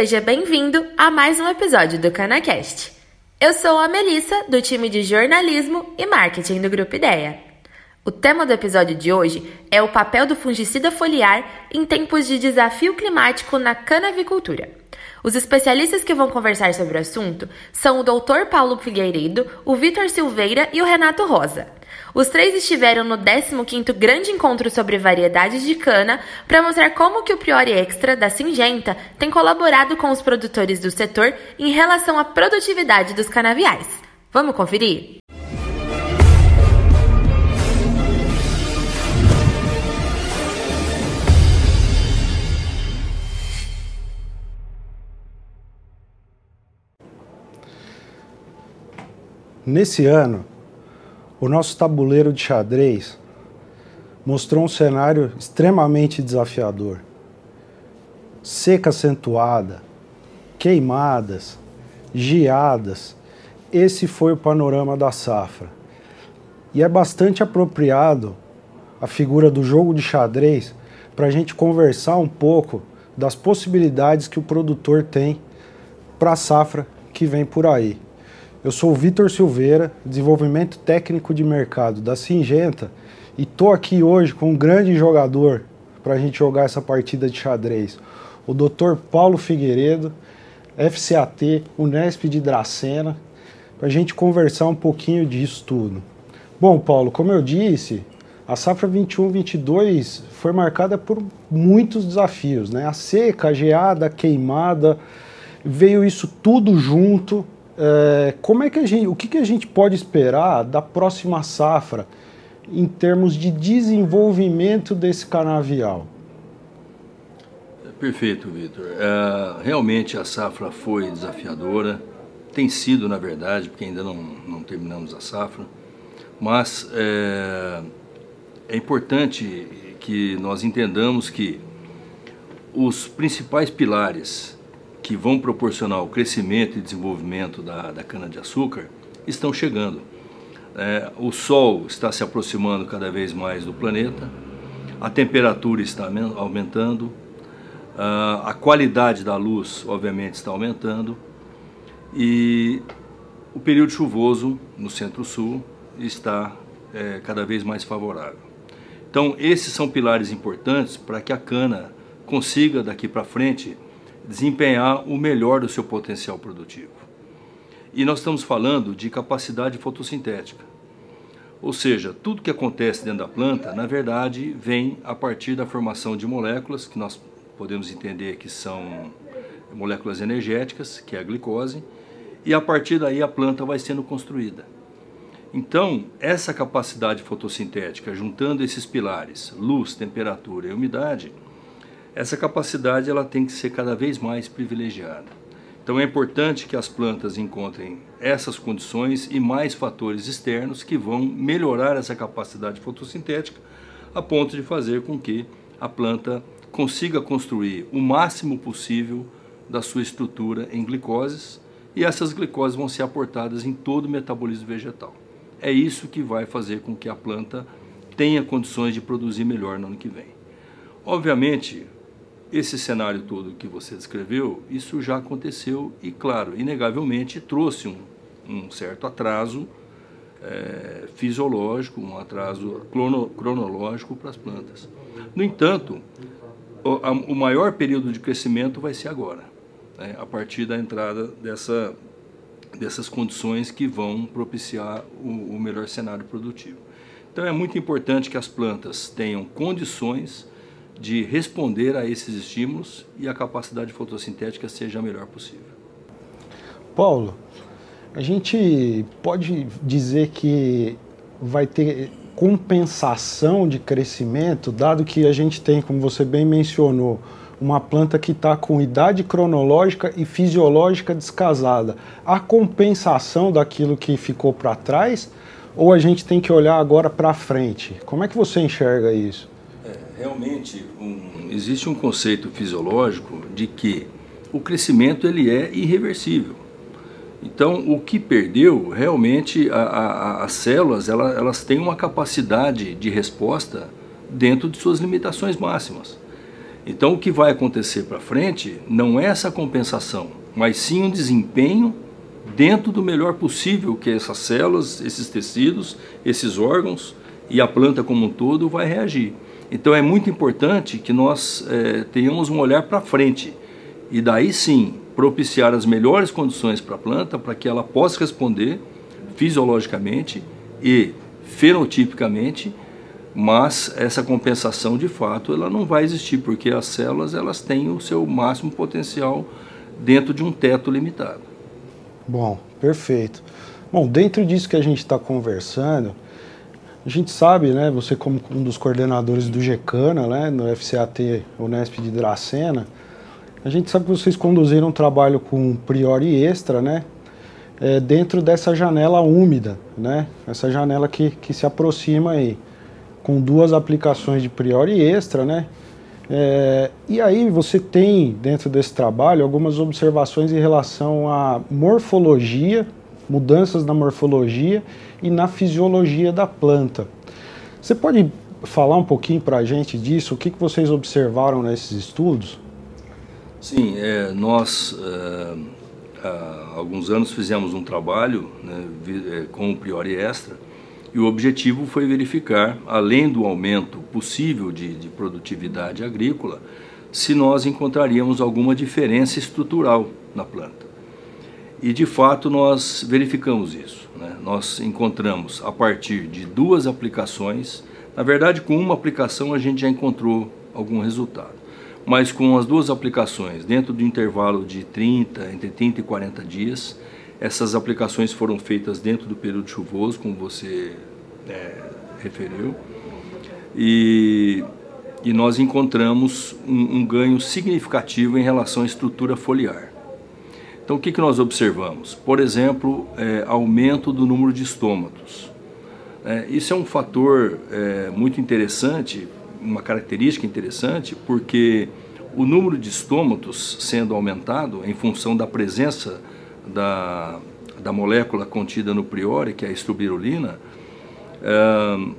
Seja bem-vindo a mais um episódio do CanaCast. Eu sou a Melissa, do time de jornalismo e marketing do Grupo Ideia. O tema do episódio de hoje é o papel do fungicida foliar em tempos de desafio climático na canavicultura. Os especialistas que vão conversar sobre o assunto são o Dr. Paulo Figueiredo, o Vitor Silveira e o Renato Rosa. Os três estiveram no 15º Grande Encontro sobre Variedades de Cana para mostrar como que o Priori Extra da Singenta tem colaborado com os produtores do setor em relação à produtividade dos canaviais. Vamos conferir? Nesse ano, o nosso tabuleiro de xadrez mostrou um cenário extremamente desafiador. Seca acentuada, queimadas, geadas. Esse foi o panorama da safra. E é bastante apropriado a figura do jogo de xadrez para a gente conversar um pouco das possibilidades que o produtor tem para a safra que vem por aí. Eu sou o Vitor Silveira, desenvolvimento técnico de mercado da Singenta, e tô aqui hoje com um grande jogador para a gente jogar essa partida de xadrez, o Dr. Paulo Figueiredo, FCAT, Unesp de Dracena, para a gente conversar um pouquinho disso tudo. Bom, Paulo, como eu disse, a safra 21-22 foi marcada por muitos desafios, né? A seca, a geada, a queimada, veio isso tudo junto é, como é que a gente, o que, que a gente pode esperar da próxima safra em termos de desenvolvimento desse canavial? Perfeito, Vitor. É, realmente a safra foi desafiadora, tem sido, na verdade, porque ainda não, não terminamos a safra, mas é, é importante que nós entendamos que os principais pilares que vão proporcionar o crescimento e desenvolvimento da, da cana-de-açúcar estão chegando. É, o Sol está se aproximando cada vez mais do planeta, a temperatura está aumentando, a qualidade da luz, obviamente, está aumentando e o período chuvoso no centro-sul está é, cada vez mais favorável. Então, esses são pilares importantes para que a cana consiga, daqui para frente, desempenhar o melhor do seu potencial produtivo. E nós estamos falando de capacidade fotossintética. Ou seja, tudo que acontece dentro da planta, na verdade, vem a partir da formação de moléculas, que nós podemos entender que são moléculas energéticas, que é a glicose, e a partir daí a planta vai sendo construída. Então, essa capacidade fotossintética, juntando esses pilares, luz, temperatura e umidade, essa capacidade ela tem que ser cada vez mais privilegiada. Então é importante que as plantas encontrem essas condições e mais fatores externos que vão melhorar essa capacidade fotossintética a ponto de fazer com que a planta consiga construir o máximo possível da sua estrutura em glicoses e essas glicoses vão ser aportadas em todo o metabolismo vegetal. É isso que vai fazer com que a planta tenha condições de produzir melhor no ano que vem. Obviamente, esse cenário todo que você descreveu, isso já aconteceu e, claro, inegavelmente trouxe um, um certo atraso é, fisiológico, um atraso crono, cronológico para as plantas. No entanto, o, a, o, maior período de crescimento vai ser agora, né, a partir da entrada dessa, dessas condições que vão propiciar o, o melhor cenário produtivo. Então é muito importante que as plantas tenham condições de responder a esses estímulos e a capacidade fotossintética seja a melhor possível. Paulo, a gente pode dizer que vai ter compensação de crescimento, dado que a gente tem, como você bem mencionou, uma planta que está com idade cronológica e fisiológica descasada. A compensação daquilo que ficou para trás ou a gente tem que olhar agora para frente? Como é que você enxerga isso? Realmente um, existe um conceito fisiológico de que o crescimento ele é irreversível. Então, o que perdeu, realmente, a, a, as células elas, elas têm uma capacidade de resposta dentro de suas limitações máximas. Então, o que vai acontecer para frente não é essa compensação, mas sim um desempenho dentro do melhor possível que essas células, esses tecidos, esses órgãos e a planta como um todo vai reagir. Então, é muito importante que nós é, tenhamos um olhar para frente e daí sim propiciar as melhores condições para a planta para que ela possa responder fisiologicamente e fenotipicamente mas essa compensação de fato ela não vai existir porque as células elas têm o seu máximo potencial dentro de um teto limitado. Bom, perfeito. Bom, dentro disso que a gente está conversando, a gente sabe, né, você como um dos coordenadores do GECANA, né, no FCAT Unesp de Dracena, a gente sabe que vocês conduziram um trabalho com priori extra, né, é, dentro dessa janela úmida, né, essa janela que, que se aproxima aí com duas aplicações de priori extra, né? É, e aí você tem dentro desse trabalho algumas observações em relação à morfologia, mudanças na morfologia e na fisiologia da planta. Você pode falar um pouquinho para a gente disso? O que, que vocês observaram nesses estudos? Sim, é, nós é, há alguns anos fizemos um trabalho né, é, com o priori extra e o objetivo foi verificar, além do aumento possível de, de produtividade agrícola, se nós encontraríamos alguma diferença estrutural na planta. E de fato nós verificamos isso. Né? Nós encontramos a partir de duas aplicações, na verdade com uma aplicação a gente já encontrou algum resultado, mas com as duas aplicações dentro do intervalo de 30, entre 30 e 40 dias, essas aplicações foram feitas dentro do período chuvoso, como você é, referiu, e, e nós encontramos um, um, ganho significativo em relação à estrutura foliar. Então, o que, que nós observamos? Por exemplo, é, aumento do número de estômatos. É, isso é um fator é, muito interessante, uma característica interessante, porque o número de estômatos sendo aumentado em função da presença da, da molécula contida no priori, que é a estrubirulina,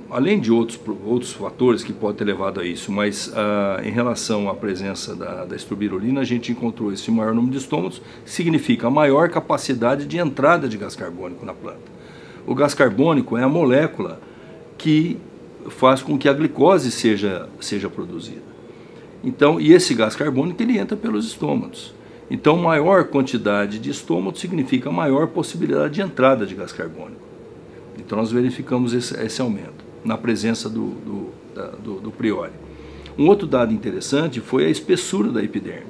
além de outros, outros fatores que podem ter levado a isso, mas uh, em relação à presença da, da estrubirulina, a gente encontrou esse maior número de estômagos, significa a maior capacidade de entrada de gás carbônico na planta. O gás carbônico é a molécula que faz com que a glicose seja, seja produzida. Então, e esse gás carbônico ele entra pelos estômagos. Então, maior quantidade de estômago significa maior possibilidade de entrada de gás carbônico. Então, nós verificamos esse, esse aumento na presença do, do, da, do, do priori. Um outro dado interessante foi a espessura da epiderme.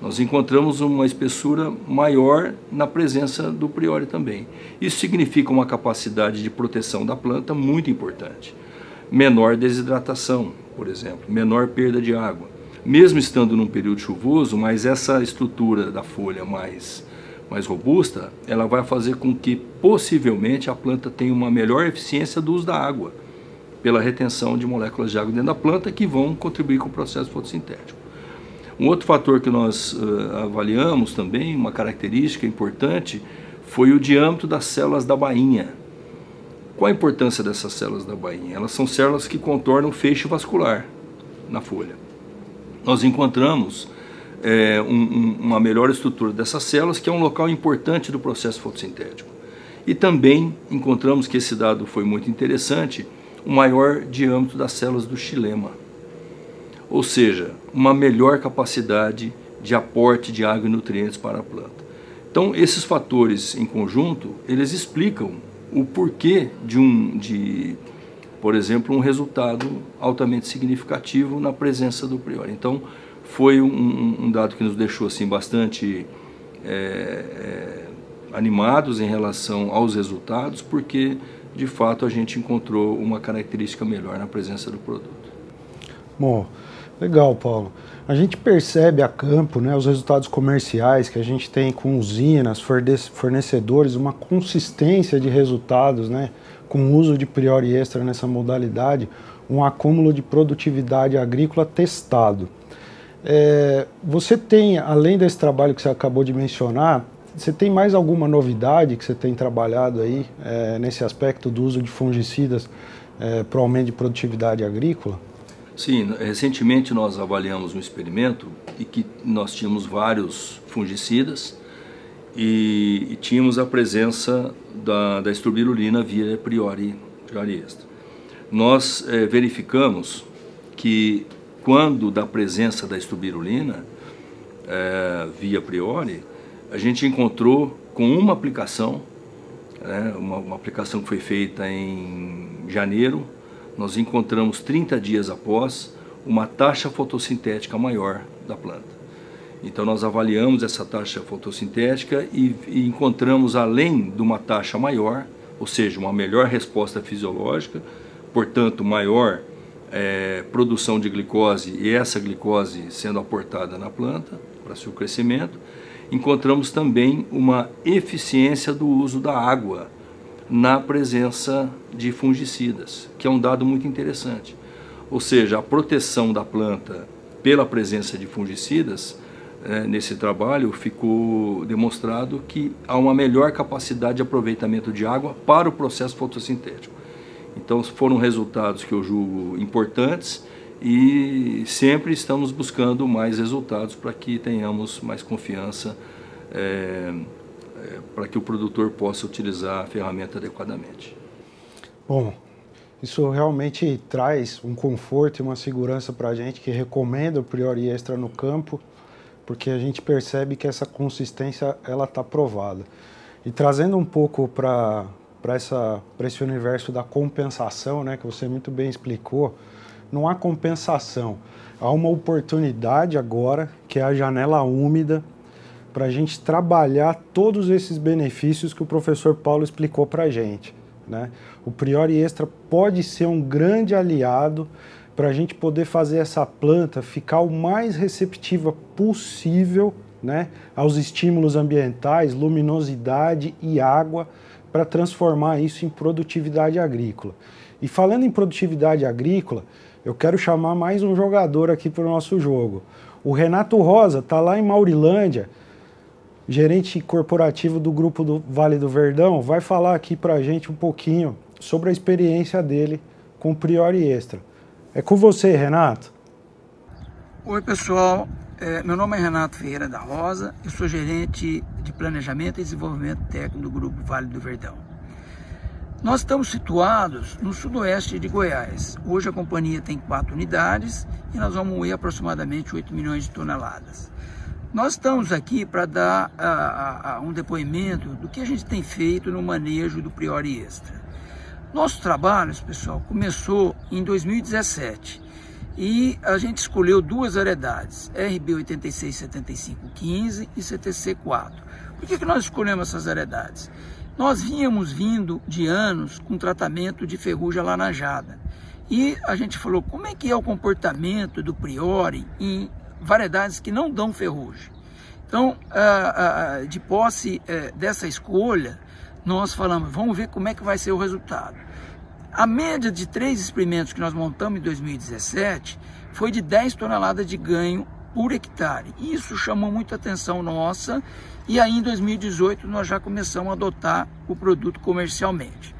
Nós encontramos uma espessura maior na presença do priori também. Isso significa uma capacidade de proteção da planta muito importante. Menor desidratação, por exemplo, menor perda de água mesmo estando num período chuvoso, mas essa estrutura da folha mais, mais robusta, ela vai fazer com que possivelmente a planta tenha uma melhor eficiência do uso da água, pela retenção de moléculas de água dentro da planta que vão contribuir com o processo fotossintético. Um outro fator que nós uh, avaliamos também, uma característica importante, foi o diâmetro das células da bainha. Qual a importância dessas células da bainha? Elas são células que contornam o feixe vascular na folha nós encontramos é, um, um, uma melhor estrutura dessas células, que é um local importante do processo fotossintético. E também encontramos que esse dado foi muito interessante, o maior diâmetro das células do xilema. Ou seja, uma melhor capacidade de aporte de água e nutrientes para a planta. Então, esses fatores em conjunto, eles explicam o porquê de um, de, por exemplo, um resultado altamente significativo na presença do priori. Então, foi um, um dado que nos deixou assim bastante é, é, animados em relação aos resultados, porque de fato a gente encontrou uma característica melhor na presença do produto. Bom, legal, Paulo. A gente percebe a campo né, os resultados comerciais que a gente tem com usinas, fornecedores, uma consistência de resultados, né? com uso de priori extra nessa modalidade, um acúmulo de produtividade agrícola testado. É, você tem, além desse trabalho que você acabou de mencionar, você tem mais alguma novidade que você tem trabalhado aí é, nesse aspecto do uso de fungicidas é, para o aumento de produtividade agrícola? Sim, recentemente nós avaliamos um experimento e que nós tínhamos vários fungicidas e, e tínhamos a presença da, da via priori, priori extra. Nós é, verificamos que quando da presença da estrobirulina é, via priori, a gente encontrou com uma aplicação, né, uma, uma aplicação que foi feita em janeiro, nós encontramos 30 dias após uma taxa fotossintética maior da planta. Então nós avaliamos essa taxa fotossintética e, e, encontramos além de uma taxa maior, ou seja, uma melhor resposta fisiológica, portanto maior é, produção de glicose e essa glicose sendo aportada na planta para seu crescimento, encontramos também uma eficiência do uso da água na presença de fungicidas, que é um dado muito interessante. Ou seja, a proteção da planta pela presença de fungicidas, é, nesse trabalho ficou demonstrado que há uma melhor capacidade de aproveitamento de água para o processo fotossintético. Então foram resultados que eu julgo importantes e sempre estamos buscando mais resultados para que tenhamos mais confiança é, para que o produtor possa utilizar a ferramenta adequadamente. Bom, isso realmente traz um conforto e uma segurança para a gente que recomenda o Priori Extra no campo, porque a gente percebe que essa consistência ela está provada. E trazendo um pouco para para esse universo da compensação, né, que você muito bem explicou, não há compensação. Há uma oportunidade agora, que é a janela úmida, para a gente trabalhar todos esses benefícios que o professor Paulo explicou para a gente. Né? O Priori Extra pode ser um grande aliado para a gente poder fazer essa planta ficar o mais receptiva possível né, aos estímulos ambientais, luminosidade e água, para transformar isso em produtividade agrícola. E falando em produtividade agrícola, eu quero chamar mais um jogador aqui para o nosso jogo. O Renato Rosa está lá em Maurilândia, gerente corporativo do grupo do Vale do Verdão, vai falar aqui para a gente um pouquinho sobre a experiência dele com o Priori Extra. É com você, Renato. Oi, pessoal. É, meu nome é Renato Ferreira da Rosa, eu sou gerente de Planejamento e Desenvolvimento Técnico do Grupo Vale do Verdão. Nós estamos situados no sudoeste de Goiás. Hoje a companhia tem quatro unidades e nós vamos moer aproximadamente 8 milhões de toneladas. Nós estamos aqui para dar a, a, um depoimento do que a gente tem feito no manejo do Priori Extra. Nosso trabalho, pessoal, começou em 2017 e a gente escolheu duas variedades, RB 867515 e CTC4. Por que, que nós escolhemos essas variedades? Nós vínhamos vindo de anos com tratamento de ferrugem laranjada. E a gente falou, como é que é o comportamento do Priori em variedades que não dão ferrugem. Então, de posse é, dessa escolha, nós falamos, vamos ver como é que vai ser o resultado. A média de três experimentos que nós montamos em 2017 foi de 10 toneladas de ganho por hectare. Isso chamou muita atenção nossa e aí em 2018 nós já começamos a adotar o produto comercialmente.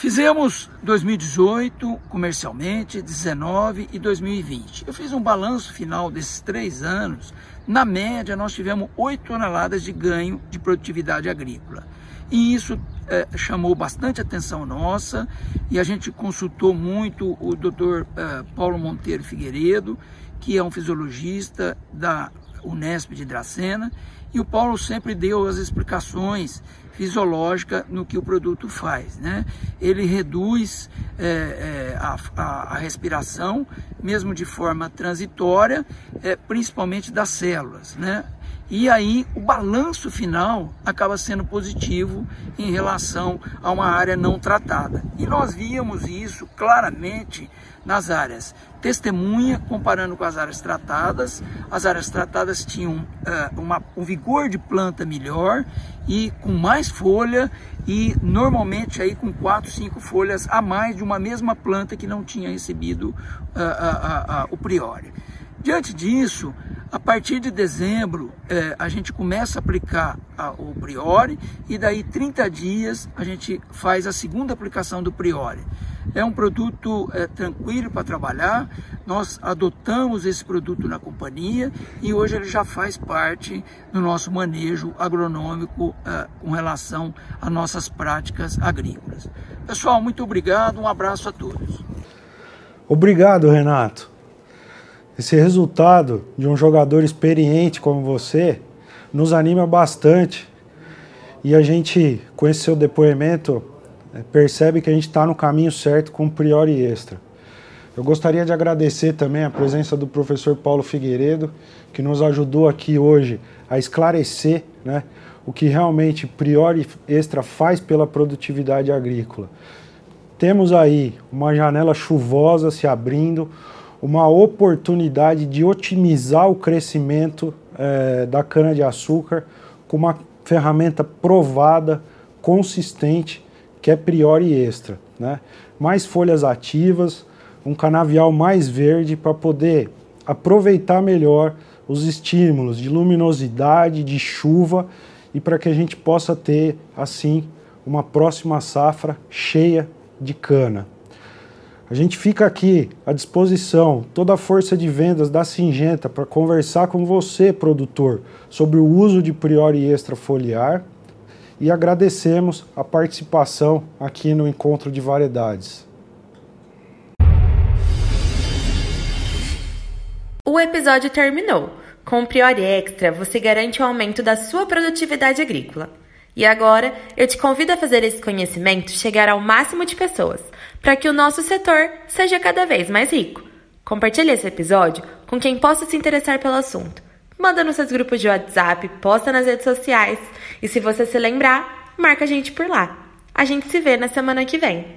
Fizemos 2018 comercialmente, 19 e 2020. Eu fiz um balanço final desses três anos. Na média, nós tivemos 8 toneladas de ganho de produtividade agrícola. E isso é, chamou bastante atenção nossa e a gente consultou muito o Dr. É, Paulo Monteiro Figueiredo, que é um fisiologista da Unesp de Dracena, e o Paulo sempre deu as explicações fisiológica no que o produto faz. Né? Ele reduz é, é, a, a, a, respiração, mesmo de forma transitória, é, principalmente das células. Né? E aí o balanço final acaba sendo positivo em relação a uma área não tratada. E nós víamos isso claramente nas áreas testemunha, comparando com as áreas tratadas. As áreas tratadas tinham uh, uma, um vigor de planta melhor e com mais folha e normalmente aí com quatro, cinco folhas a mais de uma mesma planta que não tinha recebido uh, uh, o priori. Diante disso, a partir de dezembro, é, a gente começa a aplicar a, o Priori e daí 30 dias a gente faz a segunda aplicação do Priori. É um produto é, tranquilo para trabalhar, nós adotamos esse produto na companhia e hoje ele já faz parte do nosso manejo agronômico é, com relação às nossas práticas agrícolas. Pessoal, muito obrigado, um abraço a todos. Obrigado, Renato. Esse resultado de um jogador experiente como você nos anima bastante e a gente, com esse seu depoimento, é, percebe que a gente está no caminho certo com Priori Extra. Eu gostaria de agradecer também a presença do professor Paulo Figueiredo, que nos ajudou aqui hoje a esclarecer né, o que realmente Priori Extra faz pela produtividade agrícola. Temos aí uma janela chuvosa se abrindo, uma oportunidade de otimizar o crescimento é, da cana-de-açúcar com uma ferramenta provada, consistente, que é Priori Extra. Né? Mais folhas ativas, um canavial mais verde para poder aproveitar melhor os estímulos de luminosidade, de chuva e para que a gente possa ter, assim, uma próxima safra cheia de cana. A gente fica aqui à disposição, toda a força de vendas da Singenta para conversar com você, produtor, sobre o uso de Priori Extra Foliar e agradecemos a participação aqui no Encontro de Variedades. O episódio terminou. Com o Priori Extra, você garante o aumento da sua produtividade agrícola. E agora, eu te convido a fazer esse conhecimento chegar ao máximo de pessoas, para que o nosso setor seja cada vez mais rico. Compartilhe esse episódio com quem possa se interessar pelo assunto. Manda nos seus grupos de WhatsApp, posta nas redes sociais e se você se lembrar, marca a gente por lá. A gente se vê na semana que vem.